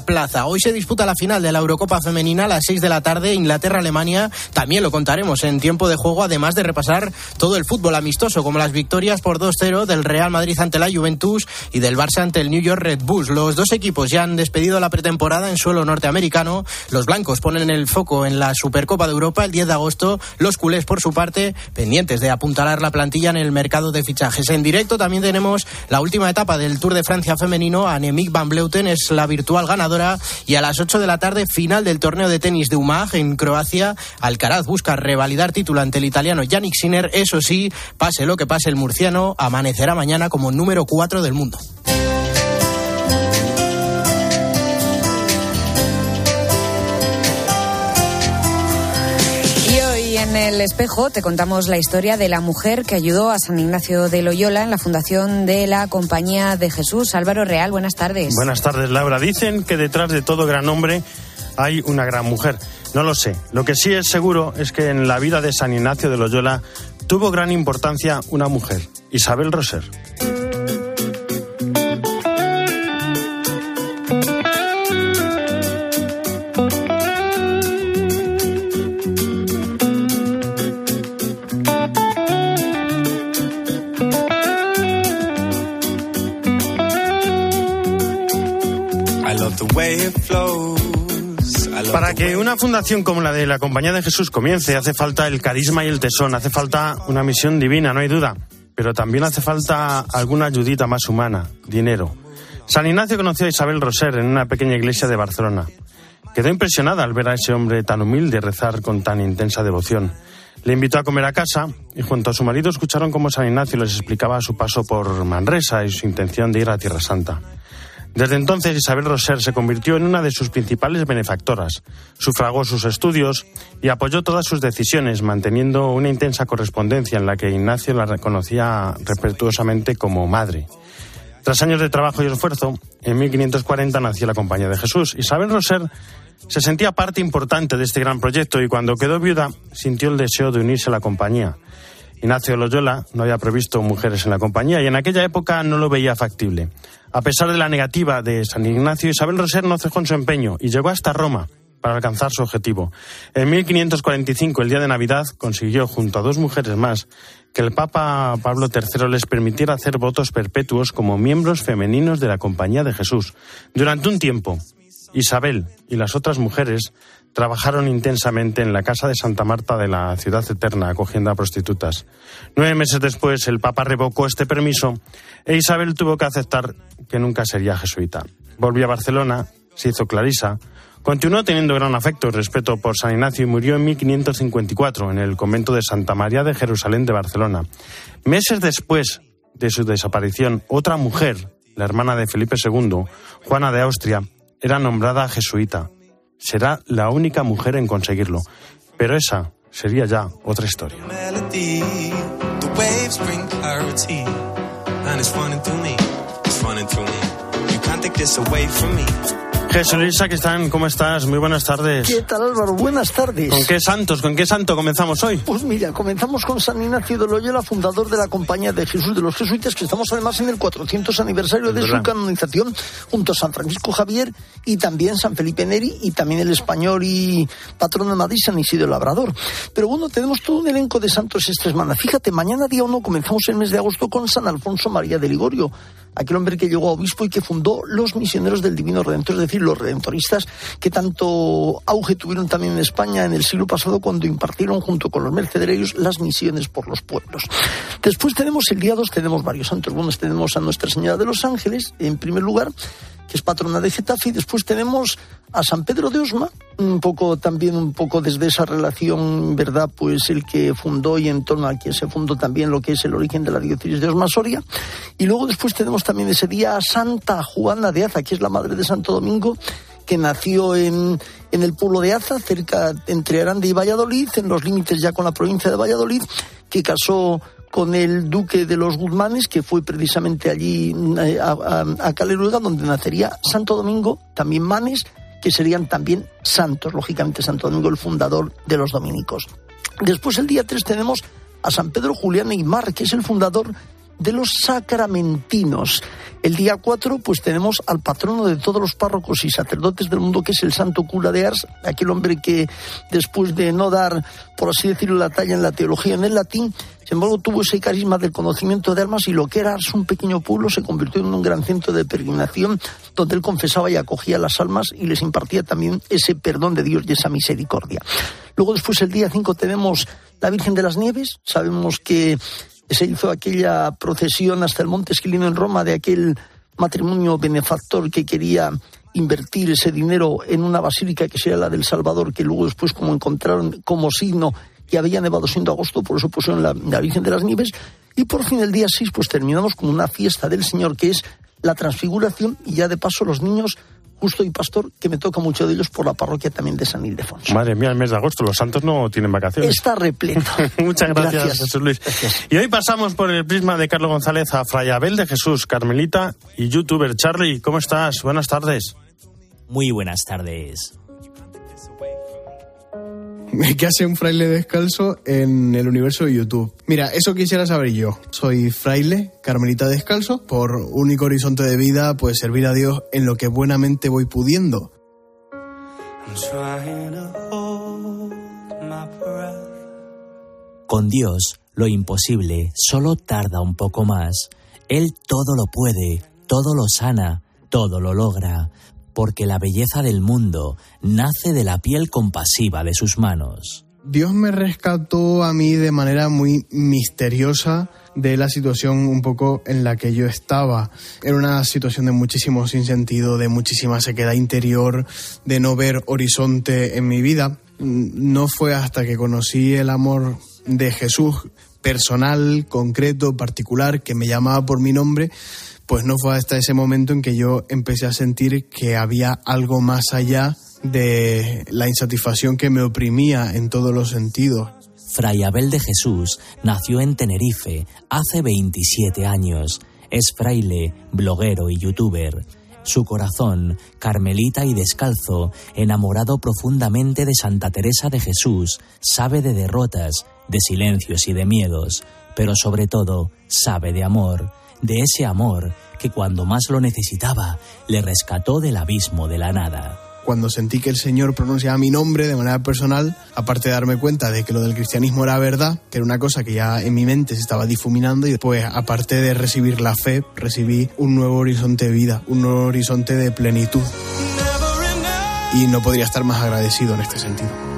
plaza. Hoy se disputa la final de la Eurocopa Femenina a las 6 de la tarde, Inglaterra-Alemania. También lo contaremos en tiempo de juego, además de repasar todo el fútbol amistoso, como las victorias por 2-0 del Real Madrid ante la Juventus y del Barça ante el New York Red Bulls. Los dos equipos ya han despedido la pretemporada en suelo norteamericano. Los blancos ponen el foco en la Supercopa de Europa el 10 de agosto. Los culés, por su parte, pendientes de apuntalar la plantilla en el mercado de fichajes. En directo también tenemos la última etapa del Tour de Francia femenino. Annemiek van Bleuten es la virtual ganadora y a las 8 de la tarde final del torneo de tenis de Umag en Croacia. Alcaraz busca revalidar título ante el italiano Yannick Sinner. Eso sí, pase lo que pase, el murciano amanecerá mañana como número 4 del mundo. En el espejo te contamos la historia de la mujer que ayudó a San Ignacio de Loyola en la fundación de la Compañía de Jesús. Álvaro Real, buenas tardes. Buenas tardes, Laura. Dicen que detrás de todo gran hombre hay una gran mujer. No lo sé. Lo que sí es seguro es que en la vida de San Ignacio de Loyola tuvo gran importancia una mujer, Isabel Roser. Para que una fundación como la de la Compañía de Jesús comience, hace falta el carisma y el tesón, hace falta una misión divina, no hay duda. Pero también hace falta alguna ayudita más humana, dinero. San Ignacio conoció a Isabel Roser en una pequeña iglesia de Barcelona. Quedó impresionada al ver a ese hombre tan humilde rezar con tan intensa devoción. Le invitó a comer a casa y junto a su marido escucharon cómo San Ignacio les explicaba su paso por Manresa y su intención de ir a Tierra Santa. Desde entonces Isabel Roser se convirtió en una de sus principales benefactoras. Sufragó sus estudios y apoyó todas sus decisiones, manteniendo una intensa correspondencia en la que Ignacio la reconocía respetuosamente como madre. Tras años de trabajo y esfuerzo, en 1540 nació la Compañía de Jesús. Isabel Roser se sentía parte importante de este gran proyecto y cuando quedó viuda sintió el deseo de unirse a la compañía. Ignacio Loyola no había previsto mujeres en la compañía y en aquella época no lo veía factible. A pesar de la negativa de San Ignacio, Isabel Roser no cejó en su empeño y llegó hasta Roma para alcanzar su objetivo. En 1545, el día de Navidad, consiguió, junto a dos mujeres más, que el Papa Pablo III les permitiera hacer votos perpetuos como miembros femeninos de la Compañía de Jesús. Durante un tiempo, Isabel y las otras mujeres trabajaron intensamente en la casa de Santa Marta de la Ciudad Eterna, acogiendo a prostitutas. Nueve meses después, el Papa revocó este permiso e Isabel tuvo que aceptar que nunca sería jesuita. Volvió a Barcelona, se hizo clarisa, continuó teniendo gran afecto y respeto por San Ignacio y murió en 1554 en el convento de Santa María de Jerusalén de Barcelona. Meses después de su desaparición, otra mujer, la hermana de Felipe II, Juana de Austria, era nombrada jesuita será la única mujer en conseguirlo. Pero esa sería ya otra historia. Jesús Luisa, ¿qué están? ¿Cómo estás? Muy buenas tardes. ¿Qué tal Álvaro? Buenas tardes. ¿Con qué santos, con qué santo comenzamos hoy? Pues mira, comenzamos con San Ignacio de Loyola, fundador de la Compañía de Jesús de los Jesuitas, que estamos además en el 400 aniversario de su canonización, junto a San Francisco Javier y también San Felipe Neri y también el español y patrón de Madrid, San Isidro Labrador. Pero bueno, tenemos todo un elenco de santos esta semana. Fíjate, mañana día 1 comenzamos el mes de agosto con San Alfonso María de Ligorio aquel hombre que llegó a obispo y que fundó los misioneros del Divino Redentor, es decir, los redentoristas que tanto auge tuvieron también en España en el siglo pasado cuando impartieron junto con los mercedarios las misiones por los pueblos. Después tenemos el día 2, tenemos varios santos buenos, tenemos a Nuestra Señora de los Ángeles, en primer lugar, que es patrona de Getafe, y después tenemos a San Pedro de Osma, un poco también un poco desde esa relación, ¿verdad? Pues el que fundó y en torno al que se fundó también lo que es el origen de la diócesis de Osma Soria. Y luego después tenemos también ese día a Santa Juana de Aza, que es la madre de Santo Domingo, que nació en, en el pueblo de Aza, cerca entre Aranda y Valladolid, en los límites ya con la provincia de Valladolid, que casó con el duque de los Guzmanes, que fue precisamente allí eh, a, a, Caleruega, donde nacería Santo Domingo, también Manes, que serían también santos, lógicamente Santo Domingo, el fundador de los dominicos. Después, el día 3, tenemos a San Pedro Julián Mar, que es el fundador de los sacramentinos. El día 4, pues tenemos al patrono de todos los párrocos y sacerdotes del mundo, que es el santo cura de Ars, aquel hombre que después de no dar, por así decirlo, la talla en la teología en el latín, embargo tuvo ese carisma del conocimiento de almas y lo que era un pequeño pueblo, se convirtió en un gran centro de peregrinación donde él confesaba y acogía las almas y les impartía también ese perdón de Dios y esa misericordia. Luego después el día 5 tenemos la Virgen de las Nieves, sabemos que se hizo aquella procesión hasta el Monte Esquilino en Roma de aquel matrimonio benefactor que quería invertir ese dinero en una basílica que sea la del Salvador, que luego después como encontraron como signo que había nevado siendo agosto, por eso pusieron la, la Virgen de las Nieves. Y por fin el día 6 pues terminamos con una fiesta del Señor que es la transfiguración y ya de paso los niños justo y pastor, que me toca mucho de ellos por la parroquia también de San Ildefonso. Madre mía, el mes de agosto, los santos no tienen vacaciones. Está repleto. Muchas gracias, Jesús Luis. Y hoy pasamos por el prisma de Carlos González a Fray Abel de Jesús, Carmelita y youtuber. Charlie, ¿cómo estás? Buenas tardes. Muy buenas tardes. ¿Qué hace un fraile descalzo en el universo de YouTube? Mira, eso quisiera saber yo. Soy fraile, carmelita descalzo, por único horizonte de vida, pues servir a Dios en lo que buenamente voy pudiendo. Con Dios, lo imposible solo tarda un poco más. Él todo lo puede, todo lo sana, todo lo logra porque la belleza del mundo nace de la piel compasiva de sus manos. Dios me rescató a mí de manera muy misteriosa de la situación un poco en la que yo estaba. Era una situación de muchísimo sinsentido, de muchísima sequedad interior, de no ver horizonte en mi vida. No fue hasta que conocí el amor de Jesús personal, concreto, particular, que me llamaba por mi nombre, pues no fue hasta ese momento en que yo empecé a sentir que había algo más allá de la insatisfacción que me oprimía en todos los sentidos. Fray Abel de Jesús nació en Tenerife hace 27 años. Es fraile, bloguero y youtuber. Su corazón, carmelita y descalzo, enamorado profundamente de Santa Teresa de Jesús, sabe de derrotas, de silencios y de miedos, pero sobre todo sabe de amor de ese amor que cuando más lo necesitaba le rescató del abismo de la nada. Cuando sentí que el Señor pronunciaba mi nombre de manera personal, aparte de darme cuenta de que lo del cristianismo era verdad, que era una cosa que ya en mi mente se estaba difuminando, y después, aparte de recibir la fe, recibí un nuevo horizonte de vida, un nuevo horizonte de plenitud. Y no podría estar más agradecido en este sentido.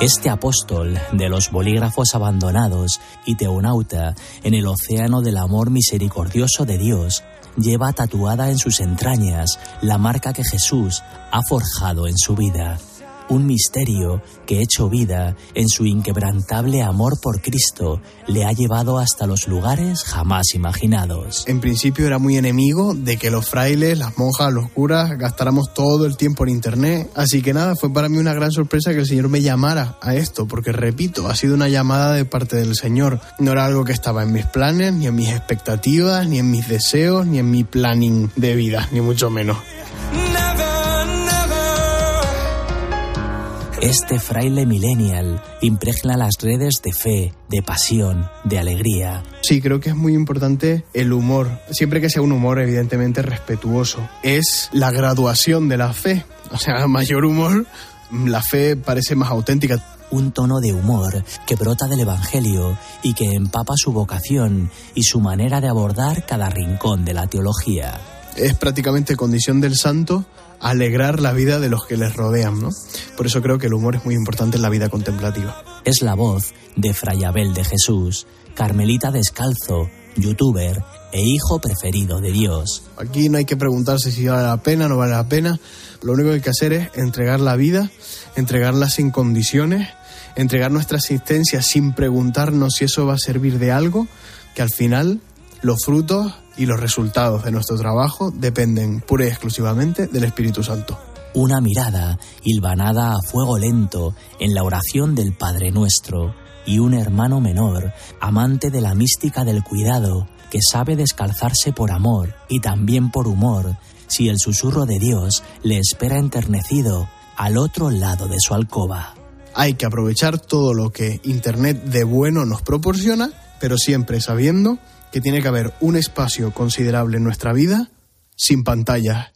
Este apóstol de los bolígrafos abandonados y teonauta en el océano del amor misericordioso de Dios lleva tatuada en sus entrañas la marca que Jesús ha forjado en su vida un misterio que hecho vida en su inquebrantable amor por Cristo le ha llevado hasta los lugares jamás imaginados. En principio era muy enemigo de que los frailes, las monjas, los curas gastáramos todo el tiempo en internet, así que nada, fue para mí una gran sorpresa que el Señor me llamara a esto, porque repito, ha sido una llamada de parte del Señor, no era algo que estaba en mis planes, ni en mis expectativas, ni en mis deseos, ni en mi planning de vida, ni mucho menos. Este fraile millennial impregna las redes de fe, de pasión, de alegría. Sí, creo que es muy importante el humor, siempre que sea un humor evidentemente respetuoso. Es la graduación de la fe, o sea, mayor humor, la fe parece más auténtica un tono de humor que brota del Evangelio y que empapa su vocación y su manera de abordar cada rincón de la teología. Es prácticamente condición del santo alegrar la vida de los que les rodean, ¿no? Por eso creo que el humor es muy importante en la vida contemplativa. Es la voz de Fray Abel de Jesús, Carmelita Descalzo, youtuber e hijo preferido de Dios. Aquí no hay que preguntarse si vale la pena o no vale la pena. Lo único que hay que hacer es entregar la vida, entregarla sin condiciones, entregar nuestra existencia sin preguntarnos si eso va a servir de algo, que al final los frutos y los resultados de nuestro trabajo dependen pura y exclusivamente del Espíritu Santo. Una mirada hilvanada a fuego lento en la oración del Padre Nuestro y un hermano menor, amante de la mística del cuidado, que sabe descalzarse por amor y también por humor, si el susurro de Dios le espera enternecido al otro lado de su alcoba. Hay que aprovechar todo lo que Internet de bueno nos proporciona, pero siempre sabiendo que tiene que haber un espacio considerable en nuestra vida sin pantallas.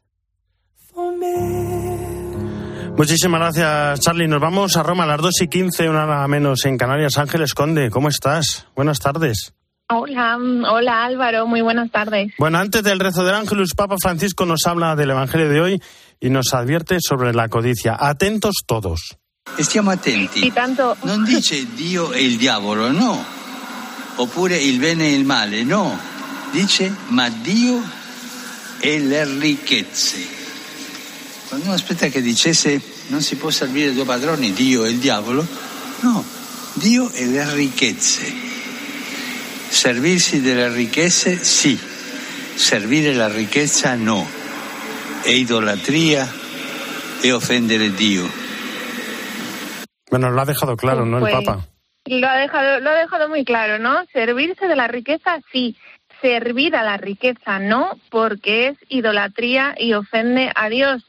Muchísimas gracias, Charlie. Nos vamos a Roma a las 2 y 15, una hora menos en Canarias. Ángeles Conde, ¿cómo estás? Buenas tardes. Hola, hola Álvaro, muy buenas tardes. Bueno, antes del rezo del Ángelus, Papa Francisco nos habla del Evangelio de hoy y nos advierte sobre la codicia. Atentos todos. Stiamo attenti. Y tanto. Non dice Dio e il diavolo, no. Oppure il bene e il male, no. Dice ma Dio e le ricchezze. Quando uno aspetta che dicesse non si può servire due padroni, Dio e il diavolo, no, Dio e le ricchezze. Servirsi delle ricchezze sì, servire la ricchezza no. È idolatria e offendere Dio. Bueno, lo ha dejado claro, ¿no? El Pues, Papa. Lo ha dejado, lo ha dejado muy claro, ¿no? Servirse de la riqueza sí, servir a la riqueza no, porque es idolatría y ofende a Dios.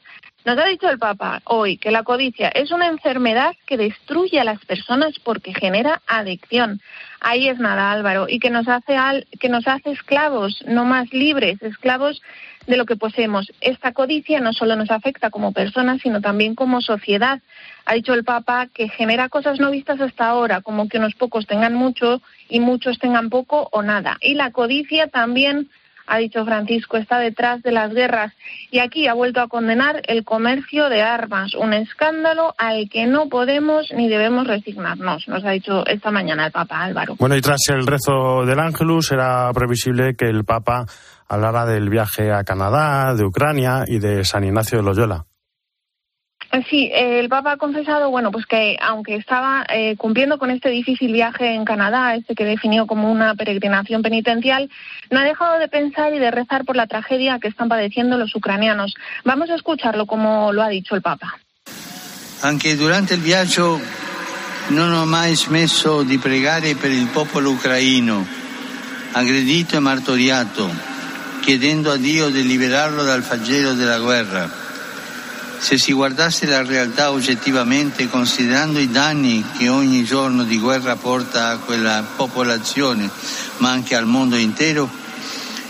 Nos ha dicho el Papa hoy que la codicia es una enfermedad que destruye a las personas porque genera adicción. Ahí es nada, Álvaro, y que nos hace al, que nos hace esclavos, no más libres, esclavos de lo que poseemos. Esta codicia no solo nos afecta como personas, sino también como sociedad. Ha dicho el Papa que genera cosas no vistas hasta ahora, como que unos pocos tengan mucho y muchos tengan poco o nada. Y la codicia también, ha dicho Francisco, está detrás de las guerras. Y aquí ha vuelto a condenar el comercio de armas, un escándalo al que no podemos ni debemos resignarnos, nos ha dicho esta mañana el Papa Álvaro. Bueno, y tras el rezo del Ángelus era previsible que el Papa hablara del viaje a Canadá, de Ucrania y de San Ignacio de Loyola. Sí, eh, el Papa ha confesado, bueno, pues que aunque estaba eh, cumpliendo con este difícil viaje en Canadá, este que definió como una peregrinación penitencial, no ha dejado de pensar y de rezar por la tragedia que están padeciendo los ucranianos. Vamos a escucharlo como lo ha dicho el Papa. Anche durante il viaggio non ho mai smesso di pregare per il popolo ucraino, aggredito e martoriato, chiedendo a Dio di liberarlo dal flagelo della guerra. Se si guardasse la realtà oggettivamente, considerando i danni che ogni giorno di guerra porta a quella popolazione, ma anche al mondo intero,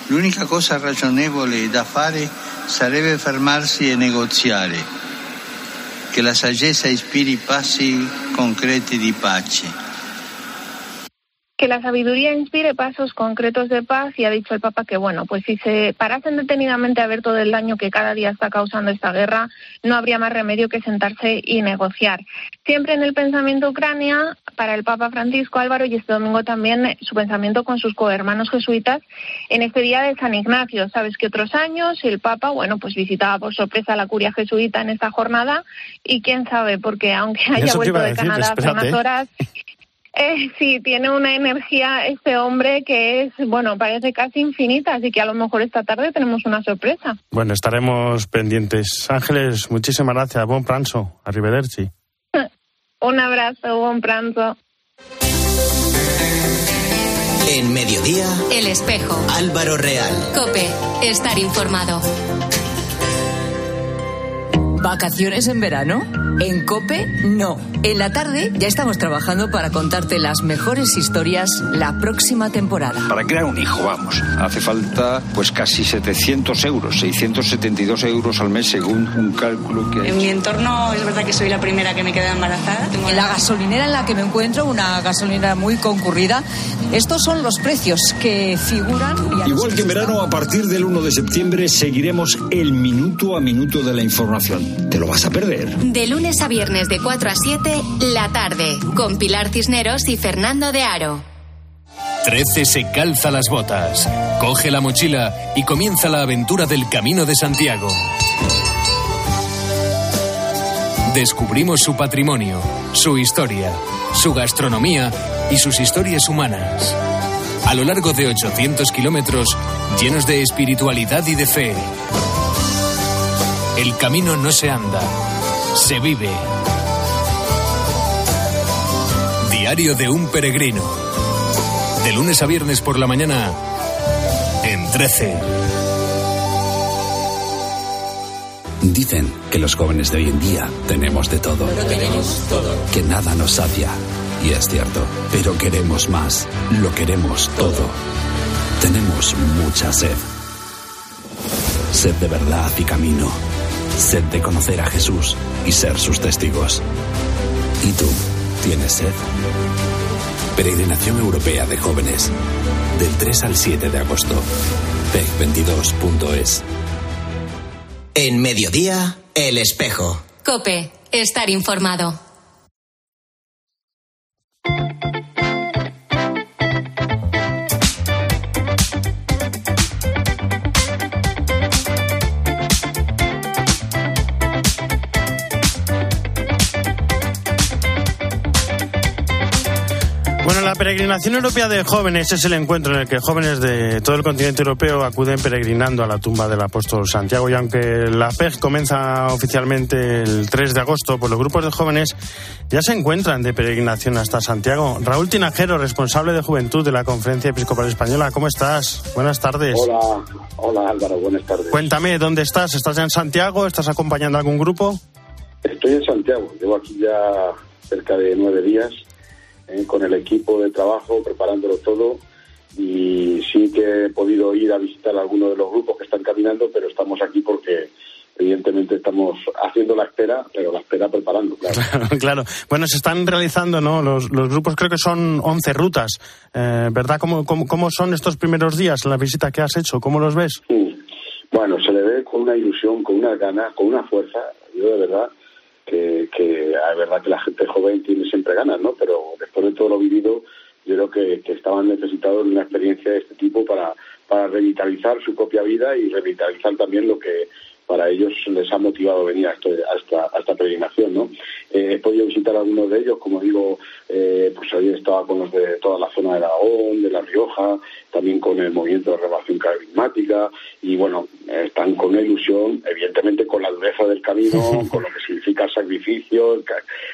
l'unica cosa ragionevole da fare sarebbe fermarsi e negoziare. Che la saggezza ispiri passi concreti di pace. Que la sabiduría inspire pasos concretos de paz y ha dicho el Papa que, bueno, pues si se parasen detenidamente a ver todo el daño que cada día está causando esta guerra, no habría más remedio que sentarse y negociar. Siempre en el pensamiento Ucrania, para el Papa Francisco Álvaro y este domingo también su pensamiento con sus cohermanos jesuitas en este día de San Ignacio. Sabes que otros años el Papa, bueno, pues visitaba por sorpresa la curia jesuita en esta jornada y quién sabe, porque aunque haya vuelto de decir, Canadá hace unas horas, eh, sí, tiene una energía este hombre que es, bueno, parece casi infinita, así que a lo mejor esta tarde tenemos una sorpresa. Bueno, estaremos pendientes. Ángeles, muchísimas gracias. Buen pranzo. Arrivederci. Un abrazo, buen pranzo. En mediodía, El espejo. Álvaro Real. Cope. Estar informado. ¿Vacaciones en verano? En Cope, no. En la tarde ya estamos trabajando para contarte las mejores historias la próxima temporada. Para crear un hijo, vamos, hace falta pues casi 700 euros, 672 euros al mes según un cálculo que ha En mi entorno es verdad que soy la primera que me queda embarazada. Tengo En la gasolinera en la que me encuentro, una gasolinera muy concurrida, estos son los precios que figuran. Igual que en verano, a partir del 1 de septiembre seguiremos el minuto a minuto de la información. ¿Te lo vas a perder? De lunes a viernes de 4 a 7, la tarde, con Pilar Cisneros y Fernando de Aro. 13 se calza las botas, coge la mochila y comienza la aventura del Camino de Santiago. Descubrimos su patrimonio, su historia, su gastronomía y sus historias humanas. A lo largo de 800 kilómetros llenos de espiritualidad y de fe. El camino no se anda, se vive. Diario de un peregrino. De lunes a viernes por la mañana en 13. Dicen que los jóvenes de hoy en día tenemos de todo. tenemos todo. Que nada nos sacia. Y es cierto, pero queremos más. Lo queremos todo. Tenemos mucha sed. Sed de verdad y camino. Sed de conocer a Jesús y ser sus testigos. ¿Y tú? ¿Tienes sed? Peregrinación Europea de Jóvenes. Del 3 al 7 de agosto. PEC22.es. En mediodía, el espejo. Cope, estar informado. Bueno, la peregrinación europea de jóvenes es el encuentro en el que jóvenes de todo el continente europeo acuden peregrinando a la tumba del apóstol Santiago. Y aunque la PEG comienza oficialmente el 3 de agosto, pues los grupos de jóvenes ya se encuentran de peregrinación hasta Santiago. Raúl Tinajero, responsable de juventud de la Conferencia Episcopal Española, ¿cómo estás? Buenas tardes. Hola, hola Álvaro, buenas tardes. Cuéntame, ¿dónde estás? ¿Estás ya en Santiago? ¿Estás acompañando a algún grupo? Estoy en Santiago, llevo aquí ya cerca de nueve días eh, con el equipo de trabajo, preparándolo todo. Y sí que he podido ir a visitar algunos de los grupos que están caminando, pero estamos aquí porque evidentemente estamos haciendo la espera, pero la espera preparando, claro. Claro, claro. Bueno, se están realizando, ¿no? Los, los grupos creo que son 11 rutas, eh, ¿verdad? ¿Cómo, cómo, cómo son estos primeros días, la visita que has hecho? ¿Cómo los ves? Bueno, se le ve con una ilusión, con una ganas, con una fuerza. Yo de verdad que, que es verdad que la gente joven tiene siempre ganas, ¿no? Pero después de todo lo vivido, yo creo que, que estaban necesitados de una experiencia de este tipo para, para revitalizar su propia vida y revitalizar también lo que para ellos les ha motivado venir a, esto- a esta, a esta peregrinación, ¿no? Eh, he podido visitar a algunos de ellos, como digo, eh, pues hoy estaba con los de toda la zona de Aragón, de La Rioja, también con el movimiento de renovación carismática, y bueno, están con una ilusión, evidentemente con la dureza del camino, con lo que significa el sacrificio, el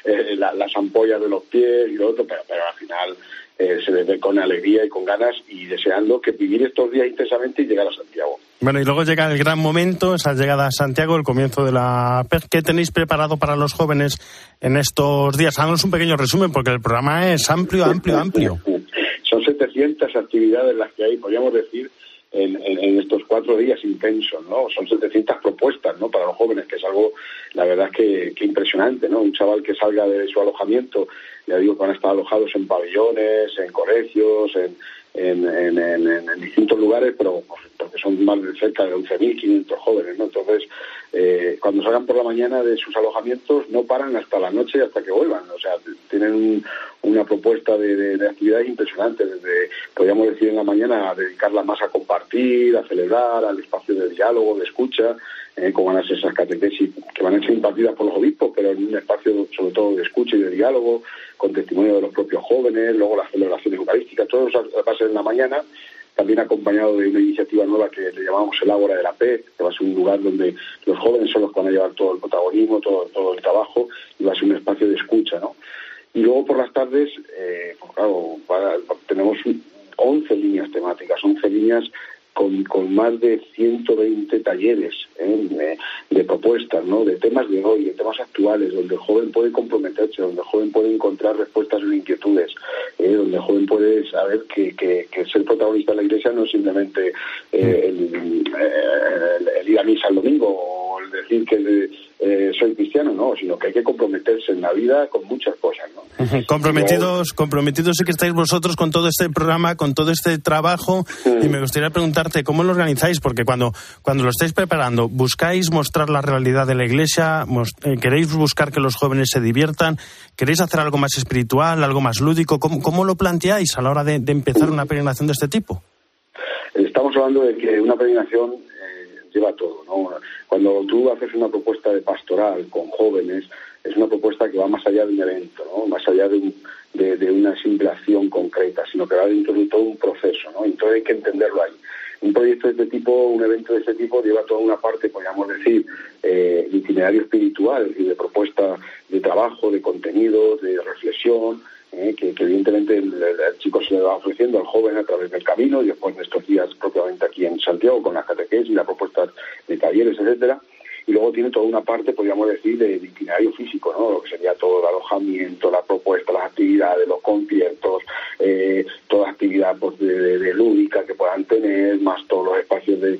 eh, la- las ampollas de los pies y lo otro, pero, pero al final eh, se les ve con alegría y con ganas y deseando que vivir estos días intensamente y llegar a Santiago. Bueno, y luego llega el gran momento, esa llegada a Santiago, el comienzo de la PEG. ¿Qué tenéis preparado para los jóvenes en estos días? Háganos un pequeño resumen, porque el programa es amplio, amplio, amplio. Son 700 actividades las que hay, podríamos decir, en, estos cuatro días intensos, ¿no? Son 700 propuestas, ¿no? Para los jóvenes, que es algo, la verdad, es que, impresionante, ¿no? Un chaval que salga de su alojamiento, ya digo, van a estar alojados en pabellones, en colegios, en, en, distintos lugares, pero porque son más de cerca de 11.500 jóvenes, ¿no? Entonces, eh, cuando salgan por la mañana de sus alojamientos, no paran hasta la noche hasta que vuelvan. O sea, tienen un- una propuesta de, de, de actividades impresionantes, desde, podríamos decir, en la mañana a dedicarla más a compartir, a celebrar, al espacio de diálogo, de escucha, eh, como van a ser esas catequesis que van a ser impartidas por los obispos, pero en un espacio sobre todo de escucha y de diálogo, con testimonio de los propios jóvenes, luego las celebraciones eucarísticas, todo eso va a ser en la mañana, también acompañado de una iniciativa nueva que le llamamos el Ágora de la P, que va a ser un lugar donde los jóvenes son los que van a llevar todo el protagonismo, todo, el trabajo, y va a ser un espacio de escucha, ¿no? Y luego por las tardes, eh, pues claro, tenemos 11 líneas temáticas, 11 líneas con, con más de 120 talleres ¿eh? de, propuestas, ¿no? de temas de hoy, de temas actuales, donde el joven puede comprometerse, donde el joven puede encontrar respuestas a sus inquietudes, ¿eh? donde el joven puede saber que, que, que ser protagonista de la iglesia no es simplemente eh, el, el- el ir a misa el domingo o el decir que eh, soy cristiano, no, sino que hay que comprometerse en la vida con muchas cosas. ¿no? Comprometidos, comprometidos sí que estáis vosotros con todo este programa, con todo este trabajo, y me gustaría preguntarte cómo lo organizáis, porque cuando, cuando lo estáis preparando, ¿buscáis mostrar la realidad de la Iglesia? Eh, ¿Queréis buscar que los jóvenes se diviertan? ¿Queréis hacer algo más espiritual, algo más lúdico? ¿Cómo, cómo lo planteáis a la hora de, de empezar una peregrinación de este tipo? Estamos hablando de que una peregrinación lleva todo, ¿no? Cuando tú haces una propuesta de pastoral con jóvenes, es una propuesta que va más allá de un evento, ¿no? Más allá de, un- de- una simple acción concreta, sino que va dentro de todo un proceso, ¿no? Entonces hay que entenderlo ahí. Un proyecto de este tipo, un evento de este tipo, lleva toda una parte, podríamos decir, eh, itinerario espiritual, es decir, de propuesta de trabajo, de contenido, de reflexión, eh, que, que evidentemente el, el- el chico se le va ofreciendo al joven a través del camino y después de estos días propiamente aquí en Santiago con las catequesis y las propuestas de talleres, etcétera. y luego tiene toda una parte, podríamos decir, de, itinerario físico, ¿no? Lo que sería todo el alojamiento, la propuesta, las actividades, los conciertos, eh, toda actividad pues, de, lúdica que puedan tener, más todos los espacios de...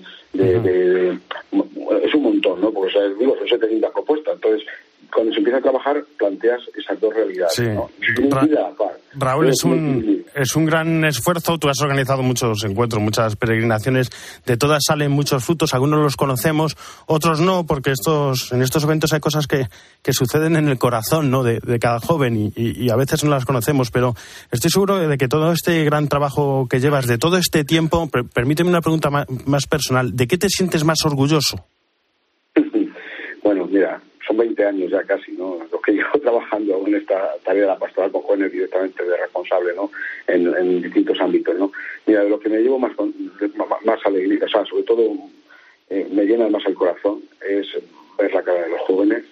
es un montón, ¿no? Porque, o digo, son 700 propuestas, entonces cuando se empieza a trabajar planteas esas dos realidades. ¿no? Raúl, es un, es un gran esfuerzo. Tú has organizado muchos encuentros, muchas peregrinaciones. De todas salen muchos frutos. Algunos los conocemos, otros no, porque estos, en estos eventos hay cosas que, que suceden en el corazón ¿no? de, cada joven y, y, a veces no las conocemos. Pero estoy seguro de que todo este gran trabajo que llevas, de todo este tiempo, permíteme una pregunta más personal. ¿De qué te sientes más orgulloso? Son 20 años ya casi, ¿no? Los que llevo trabajando en esta tarea de la pastoral con jóvenes directamente de responsable, ¿no? En, distintos ámbitos, ¿no? Mira, de lo que me llevo más, más alegría, o sea, sobre todo eh, me llena más el corazón es ver la cara de los jóvenes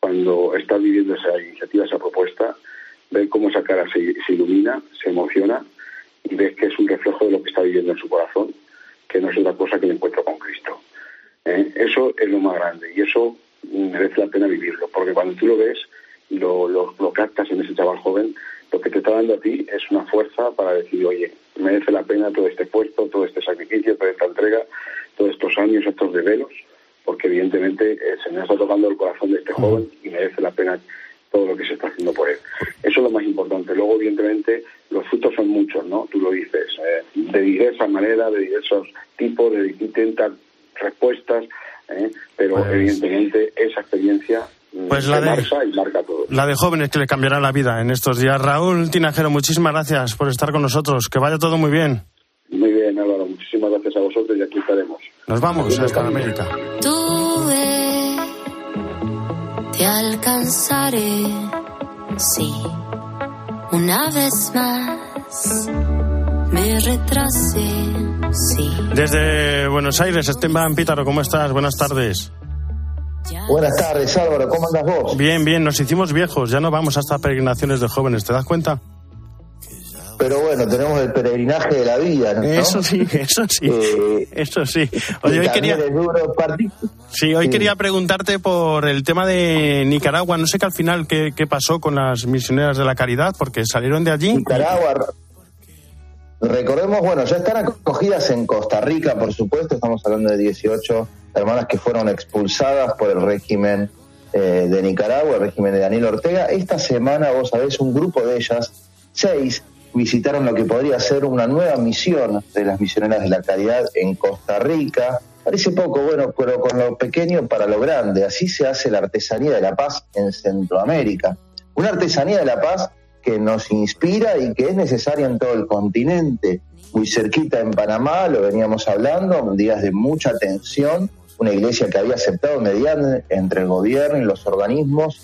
cuando están viviendo esa iniciativa, esa propuesta, ver cómo esa cara se, se ilumina, se emociona y ves que es un reflejo de lo que está viviendo en su corazón, que no es otra cosa que el encuentro con Cristo. ¿Eh? Eso es lo más grande y eso merece la pena vivirlo, porque cuando tú lo ves y lo, lo, captas en ese chaval joven, lo que te está dando a ti es una fuerza para decir, oye, merece la pena todo este puesto, todo este sacrificio, toda esta entrega, todos estos años, estos develos, porque evidentemente el Señor está tocando el corazón de este joven y merece la pena todo lo que se está haciendo por él. Eso es lo más importante. Luego, evidentemente, los frutos son muchos, ¿no? Tú lo dices, eh, de diversas maneras, de diversos tipos, de distintas respuestas, ¿eh? pero pues evidentemente esa experiencia mm, pues la de, marca y marca todo. La de jóvenes que les cambiará la vida en estos días. Raúl Tinajero, muchísimas gracias por estar con nosotros. Que vaya todo muy bien. Muy bien, Álvaro. Muchísimas gracias a vosotros y aquí estaremos. Nos vamos hasta América. Tuve, te alcanzaré, sí, una vez más me retrasé, sí. Desde Buenos Aires, Esteban Pítaro, ¿cómo estás? Buenas tardes. Buenas tardes, Álvaro, ¿cómo andas vos? Bien, bien, nos hicimos viejos, ya no vamos hasta peregrinaciones de jóvenes, ¿te das cuenta? Pero bueno, tenemos el peregrinaje de la vida, ¿no? Eso sí, eso sí, eh, eso sí. Oye, hoy quería... Sí, hoy quería preguntarte por el tema de Nicaragua. No sé qué al final qué, qué pasó con las misioneras de la caridad, porque salieron de allí. Nicaragua, Recordemos, bueno, ya están acogidas en Costa Rica, por supuesto, estamos hablando de 18 hermanas que fueron expulsadas por el régimen eh, de Nicaragua, el régimen de Daniel Ortega. Esta semana, vos sabés, un grupo de ellas, seis, visitaron lo que podría ser una nueva misión de las misioneras de la caridad en Costa Rica. Parece poco, bueno, pero con lo pequeño para lo grande. Así se hace la artesanía de la paz en Centroamérica. Una artesanía de la paz que nos inspira y que es necesaria en todo el continente. Muy cerquita en Panamá, lo veníamos hablando, días de mucha tensión, una iglesia que había aceptado mediar entre el gobierno y los organismos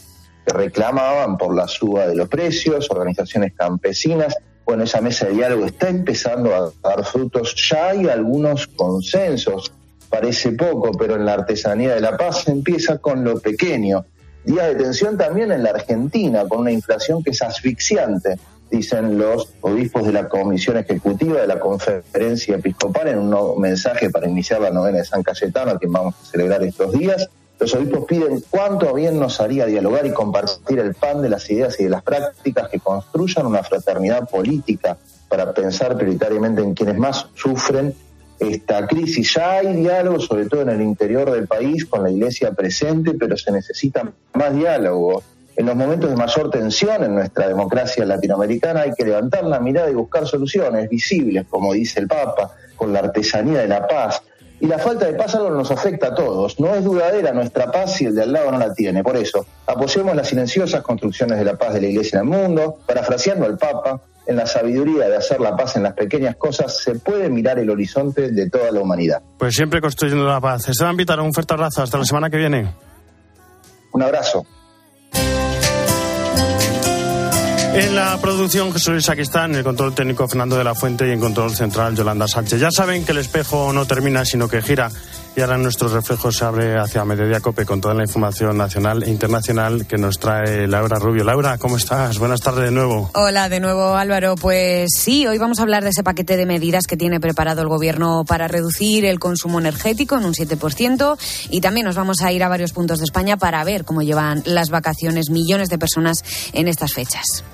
que reclamaban por la suba de los precios, organizaciones campesinas. Bueno, esa mesa de diálogo está empezando a dar frutos. Ya hay algunos consensos, parece poco, pero en la artesanía de la paz empieza con lo pequeño Día de tensión también en la Argentina, con una inflación que es asfixiante, dicen los obispos de la Comisión Ejecutiva de la Conferencia Episcopal en un mensaje para iniciar la novena de San Cayetano, a quien vamos a celebrar estos días. Los obispos piden cuánto bien nos haría dialogar y compartir el pan de las ideas y de las prácticas que construyan una fraternidad política para pensar prioritariamente en quienes más sufren esta crisis. Ya hay diálogo, sobre todo en el interior del país, con la Iglesia presente, pero se necesita más diálogo. En los momentos de mayor tensión en nuestra democracia latinoamericana hay que levantar la mirada y buscar soluciones visibles, como dice el Papa, con la artesanía de la paz. Y la falta de paz algo nos afecta a todos. No es duradera nuestra paz si el de al lado no la tiene. Por eso, apoyemos las silenciosas construcciones de la paz de la Iglesia en el mundo, parafraseando al Papa, en la sabiduría de hacer la paz en las pequeñas cosas, se puede mirar el horizonte de toda la humanidad. Pues siempre construyendo la paz. Esteban Vitaro, un fuerte abrazo. Hasta la semana que viene. Un abrazo. En la producción Jesús Luis en el control técnico Fernando de la Fuente y en control central Yolanda Sánchez. Ya saben que el espejo no termina, sino que gira Y ahora nuestro reflejo se abre hacia Mediodía Cope con toda la información nacional e internacional que nos trae Laura Rubio. Laura, ¿cómo estás? Buenas tardes de nuevo. Hola de nuevo Álvaro. Pues sí, hoy vamos a hablar de ese paquete de medidas que tiene preparado el Gobierno para reducir el consumo energético en un 7% y también nos vamos a ir a varios puntos de España para ver cómo llevan las vacaciones millones de personas en estas fechas.